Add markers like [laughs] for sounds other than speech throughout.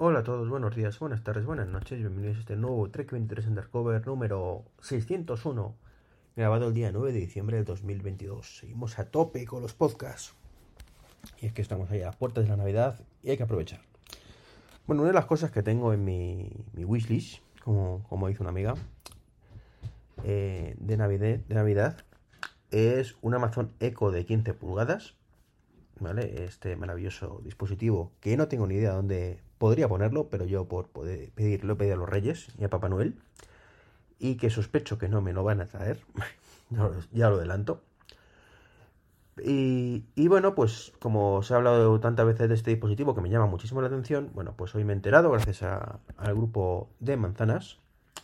Hola a todos, buenos días, buenas tardes, buenas noches, bienvenidos a este nuevo Trek 23 Undercover número 601, grabado el día 9 de diciembre del 2022. Seguimos a tope con los podcasts. Y es que estamos ahí a puertas de la Navidad y hay que aprovechar. Bueno, una de las cosas que tengo en mi, mi wishlist, como, como dice una amiga, eh, de, Navidad, de Navidad, es un Amazon Echo de 15 pulgadas, Este maravilloso dispositivo que no tengo ni idea dónde podría ponerlo, pero yo por poder pedirlo, pedido a los Reyes y a Papá Noel, y que sospecho que no me lo van a traer, [laughs] ya, lo adelanto. Y, y, bueno, pues como os he hablado tantas veces de este dispositivo que me llama muchísimo la atención, bueno, pues hoy me he enterado gracias al grupo de manzanas,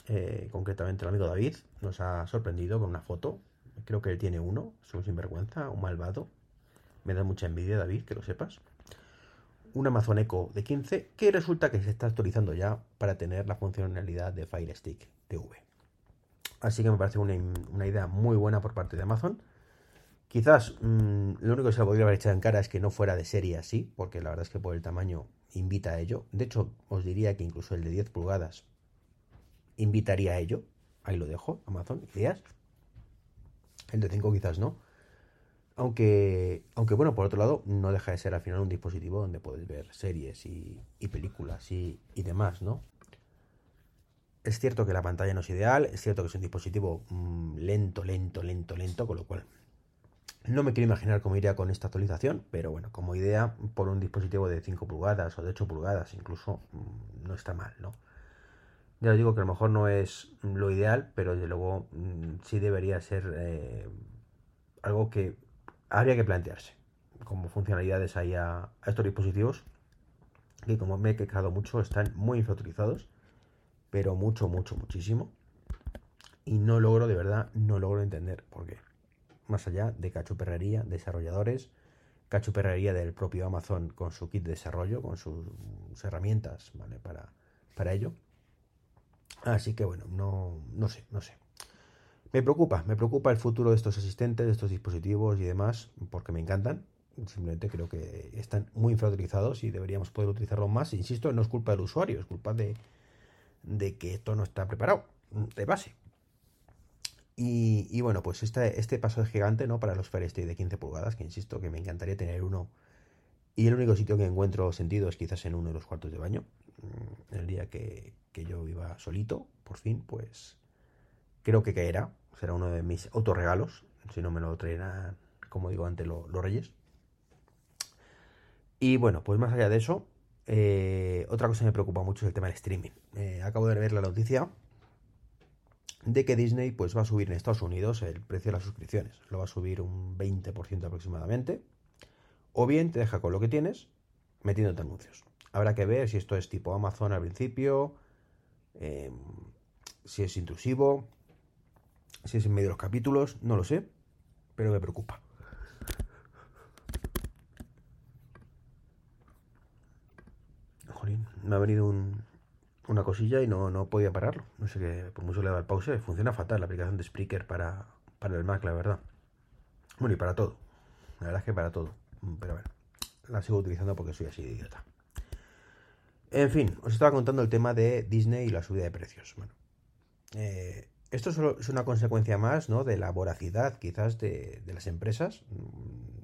eh, concretamente el amigo David, nos ha sorprendido con una foto, creo que él tiene uno, es un sinvergüenza, un malvado, me da mucha envidia David, que lo sepas un Amazon Echo de 15 que resulta que se está actualizando ya para tener la funcionalidad de Fire Stick TV. Así que me parece una, idea muy buena por parte de Amazon. Quizás mm, lo único que se podría haber echado en cara es que no fuera de serie así, porque la verdad es que por el tamaño invita a ello. De hecho, os diría que incluso el de 10 pulgadas invitaría a ello. Ahí lo dejo, Amazon, ideas. El de 5 quizás no. Aunque, aunque bueno, por otro lado, no deja de ser al final un dispositivo donde puedes ver series y, películas y, demás, ¿no? Es cierto que la pantalla no es ideal, es cierto que es un dispositivo mm, lento, lento, lento, lento, con lo cual no me quiero imaginar cómo iría con esta actualización, pero bueno, como idea, por un dispositivo de 5 pulgadas o de 8 pulgadas incluso, mm, no está mal, ¿no? Ya os digo que a lo mejor no es lo ideal, pero desde luego mm, sí debería ser eh, algo que habría que plantearse como funcionalidades ahí a, estos dispositivos que como me he quejado mucho están muy infrautilizados pero mucho mucho muchísimo. Y no logro de verdad no logro entender por qué. Más allá de cachuperrería desarrolladores cachuperrería del propio Amazon con su kit de desarrollo con sus herramientas ¿vale? para, para ello. Así que bueno no, no sé no sé me preocupa, me preocupa el futuro de estos asistentes, de estos dispositivos y demás, porque me encantan. Simplemente creo que están muy infrautilizados y deberíamos poder utilizarlos más. Insisto, no es culpa del usuario, es culpa de, que esto no está preparado de base. Y, bueno, pues este, paso es gigante ¿no? para los Fire de 15 pulgadas, que insisto que me encantaría tener uno. Y el único sitio que encuentro sentido es quizás en uno de los cuartos de baño. Mm, el día que, que yo iba solito, por fin, pues creo que caerá será uno de mis autorregalos, si no me lo traerán, como digo, ante los reyes. Y bueno, pues más allá de eso, eh, otra cosa que me preocupa mucho es el tema del streaming. Eh, acabo de ver la noticia de que Disney pues va a subir en Estados Unidos el precio de las suscripciones. Lo va a subir un 20% aproximadamente. O bien te deja con lo que tienes metiéndote anuncios. Habrá que ver si esto es tipo Amazon al principio, eh, si es intrusivo, si es en medio de los capítulos, no lo sé, pero me preocupa. Jolín, me ha venido una cosilla y no, no podía pararlo. No sé qué, por mucho le da el pause, funciona fatal la aplicación de Spreaker para, para el Mac, la verdad. Bueno, y para todo. La verdad es que para todo. Pero bueno, la sigo utilizando porque soy así de idiota. En fin, os estaba contando el tema de Disney y la subida de precios. Bueno, eh, esto es una consecuencia más ¿no? de la voracidad quizás de, las empresas.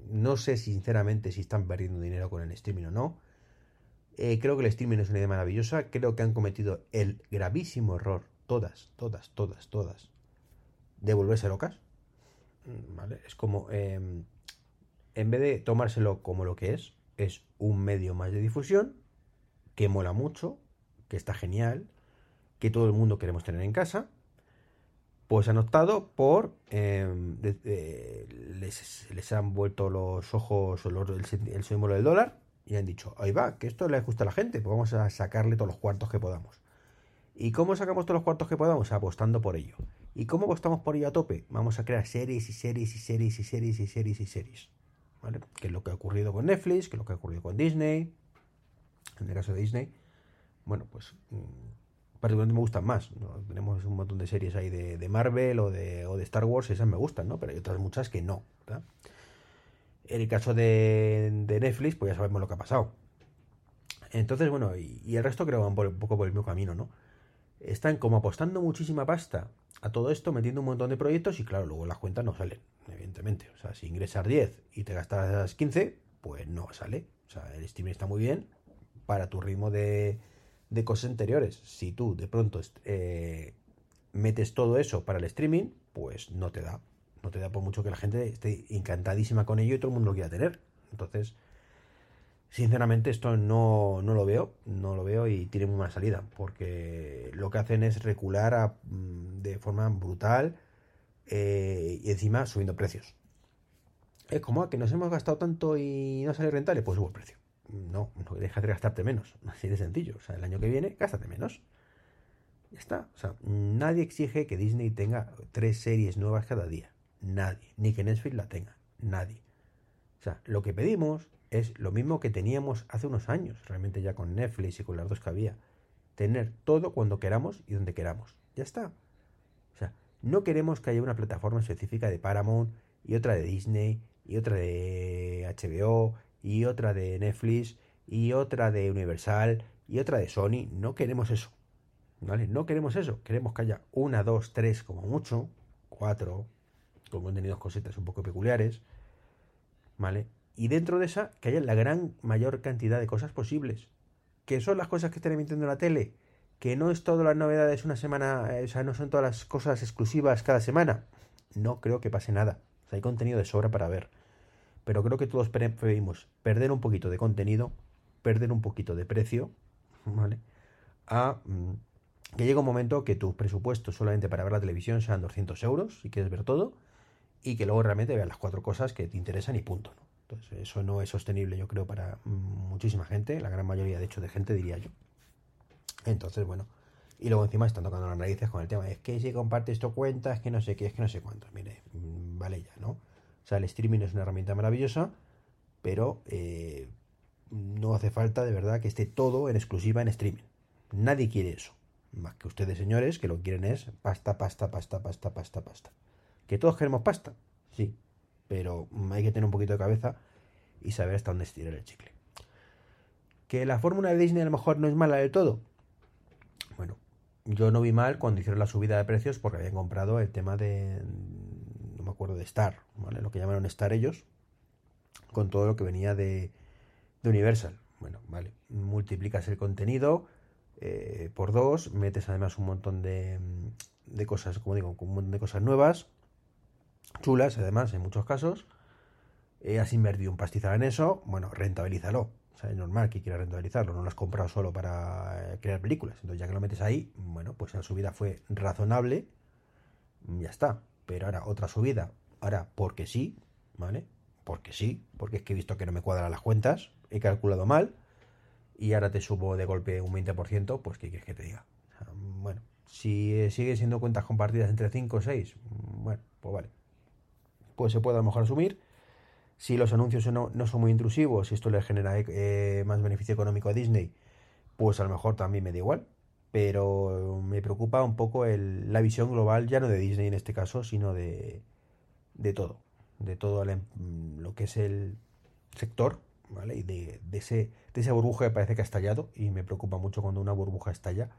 No sé sinceramente si están perdiendo dinero con el streaming o no. Eh, creo que el streaming es una idea maravillosa. Creo que han cometido el gravísimo error, todas, todas, todas, todas, de volverse locas. ¿Vale? Es como, em, en vez de tomárselo como lo que es, es un medio más de difusión, que mola mucho, que está genial, que todo el mundo queremos tener en casa pues han optado por em, les, han vuelto los ojos el, símbolo del dólar y han dicho ahí va que esto le gusta a la gente pues vamos a sacarle todos los cuartos que podamos y cómo sacamos todos los cuartos que podamos apostando por ello. Y cómo apostamos por ello a tope vamos a crear series y series y series y series y series y series ¿vale? que es lo que ha ocurrido con Netflix que es lo que ha ocurrido con Disney en el caso de Disney. Bueno pues mm, particularmente me gustan más. Tenemos un montón de series ahí de, Marvel o de, o de, Star Wars, esas me gustan, ¿no? Pero hay otras muchas que no. En el caso de, Netflix, pues ya sabemos lo que ha pasado. Entonces, bueno, y, el resto creo que van un poco por el mismo camino, ¿no? Están como apostando muchísima pasta a todo esto, metiendo un montón de proyectos y claro, luego las cuentas no salen, evidentemente. O sea, si ingresas 10 y te gastas 15, pues no sale. O sea, el streaming está muy bien para tu ritmo de, de cosas anteriores. Si tú de pronto eh, metes todo eso para el streaming, pues no te da. No te da por mucho que la gente esté encantadísima con ello y todo el mundo lo quiera tener. Entonces, sinceramente esto no, no lo veo, no lo veo y tiene muy mala salida, porque lo que hacen es recular mm, de forma brutal eh, y encima subiendo precios. Es como ah, que nos hemos gastado tanto y no sale rentable, pues subo el precio. No, no dejas de gastarte menos, [laughs] así de sencillo. O sea, el año que viene, gástate menos. Ya está. O sea, nadie exige que Disney tenga tres series nuevas cada día. Nadie. Ni que Netflix la tenga. Nadie. O sea, lo que pedimos es lo mismo que teníamos hace unos años, realmente ya con Netflix y con las dos que había. Tener todo cuando queramos y donde queramos. Ya está. O sea, no queremos que haya una plataforma específica de Paramount y otra de Disney y otra de HBO y otra de Netflix y otra de Universal y otra de Sony. No queremos eso. ¿Vale? No queremos eso. Queremos que haya una, dos, tres como mucho, cuatro, con contenidos cosetas un poco peculiares. ¿Vale? Y dentro de esa, que haya la gran mayor cantidad de cosas posibles. Que son las cosas que están emitiendo en la tele. Que no es todas las novedades una semana, o sea, no son todas las cosas exclusivas cada semana. No creo que pase nada. Hay contenido de sobra para ver. Pero creo que todos preferimos perder un poquito de contenido, perder un poquito de precio, [laughs] ¿vale? A mm, que llegue un momento que tu presupuesto solamente para ver la televisión sean 200 euros, si quieres ver todo, y que luego realmente veas las cuatro cosas que te interesan y punto, ¿no? Entonces, eso no es sostenible, yo creo, para muchísima gente, la gran mayoría, de hecho, de gente, diría yo. Entonces, bueno, y luego encima están tocando las raíces con el tema, es que si compartes tu cuenta, es que no sé qué, es que no sé cuánto. Mire, mm, vale ya, ¿no? O sea, el streaming es una herramienta maravillosa, pero eh, no hace falta de verdad que esté todo en exclusiva en streaming. Nadie quiere eso. Más que ustedes, señores, que lo que quieren es pasta, pasta, pasta, pasta, pasta, pasta. ¿Que todos queremos pasta? Sí. Pero hay que tener un poquito de cabeza y saber hasta dónde estirar el chicle. ¿Que la fórmula de Disney a lo mejor no es mala del todo? Bueno, yo no vi mal cuando hicieron la subida de precios porque habían comprado el tema de. Acuerdo de Star, ¿vale? Lo que llamaron Star ellos. Con todo lo que venía de, Universal. Bueno, vale. Multiplicas el contenido eh, por dos, metes además un montón de, de cosas, como digo, un montón de cosas nuevas, chulas además en muchos casos. Eh, has invertido un pastizal en eso, bueno, rentabilízalo. O sea, es normal que quieras rentabilizarlo, no lo has comprado solo para eh, crear películas. Entonces, ya que lo metes ahí, bueno, pues la subida fue razonable, ya está. Pero ahora, otra subida, ahora, porque sí, ¿vale? Porque sí, porque es que he visto que no me cuadran las cuentas, he calculado mal, y ahora te subo de golpe un 20%, pues ¿qué quieres que te diga? bueno, si eh, siguen siendo cuentas compartidas entre 5 o 6, bueno, pues vale. Pues se puede a lo mejor asumir. Si los anuncios no, son muy intrusivos y esto le genera eh, más beneficio económico a Disney, pues a lo mejor también me da igual. Pero me preocupa un poco el, la visión global, ya no de Disney en este caso, sino de, de todo. De todo em, lo que es el sector ¿vale? Y de, ese, de esa burbuja que parece que ha estallado, y me preocupa mucho cuando una burbuja estalla,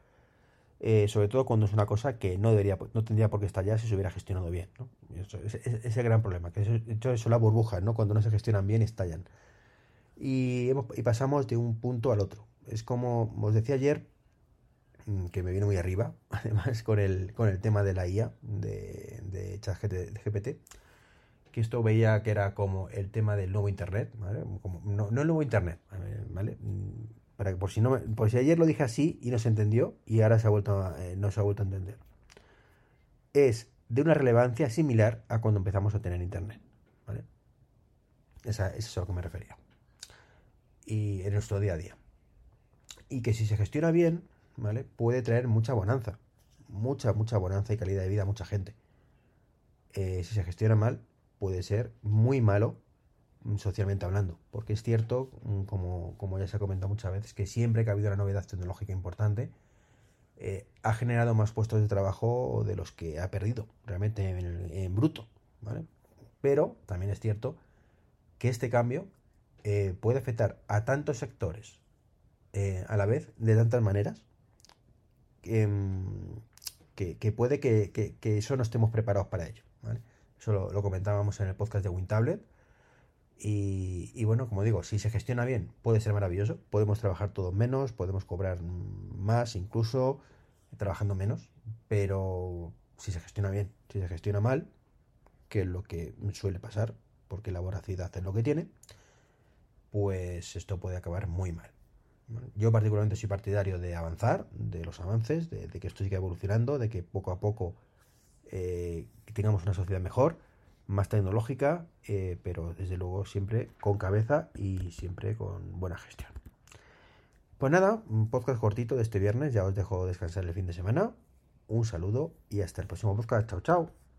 eh, sobre todo cuando es una cosa que no debería, no tendría por qué estallar si se hubiera gestionado bien, ¿no? Eso, es, el gran problema, que de hecho son las burbujas, ¿no? Cuando no se gestionan bien, estallan. Y, y pasamos de un punto al otro. Es como os decía ayer, que me viene muy arriba, [laughs] además con el, con el tema de la IA, de, de ChatGPT, que esto veía que era como el tema del nuevo Internet, ¿vale? No, el nuevo Internet, ¿vale? Mm, para que por si no por si ayer lo dije así y no se entendió y ahora se ha vuelto eh, no se ha vuelto a entender. Es de una relevancia similar a cuando empezamos a tener Internet, ¿vale? Eso es a lo que me refería. Y en nuestro día a día. Y que si se gestiona bien, ¿vale? Puede traer mucha bonanza. Mucha, mucha bonanza y calidad de vida a mucha gente. Eh, si se gestiona mal, puede ser muy malo mm, socialmente hablando, porque es cierto, mm, como, como ya se ha comentado muchas veces, que siempre que ha habido una novedad tecnológica importante, eh, ha generado más puestos de trabajo de los que ha perdido, realmente en, bruto, ¿vale? Pero también es cierto que este cambio eh, puede afectar a tantos sectores a la vez de tantas maneras em, que, puede que, eso no estemos preparados para ello. Eso lo, comentábamos en el podcast de WinTablet. Y, y, bueno, como digo, si se gestiona bien, puede ser maravilloso. Podemos trabajar todos menos, podemos cobrar más, incluso trabajando menos. Pero si se gestiona bien, si se gestiona mal, que es lo que suele pasar, porque la voracidad es lo que tiene, pues esto puede acabar muy mal. Yo particularmente soy partidario de avanzar, de los avances, de, que esto siga evolucionando, de que poco a poco eh, tengamos una sociedad mejor, más tecnológica, eh, pero desde luego siempre con cabeza y siempre con buena gestión. Pues nada, un podcast cortito de este viernes, ya os dejo descansar el fin de semana. Un saludo y hasta el próximo podcast. Chao, chao.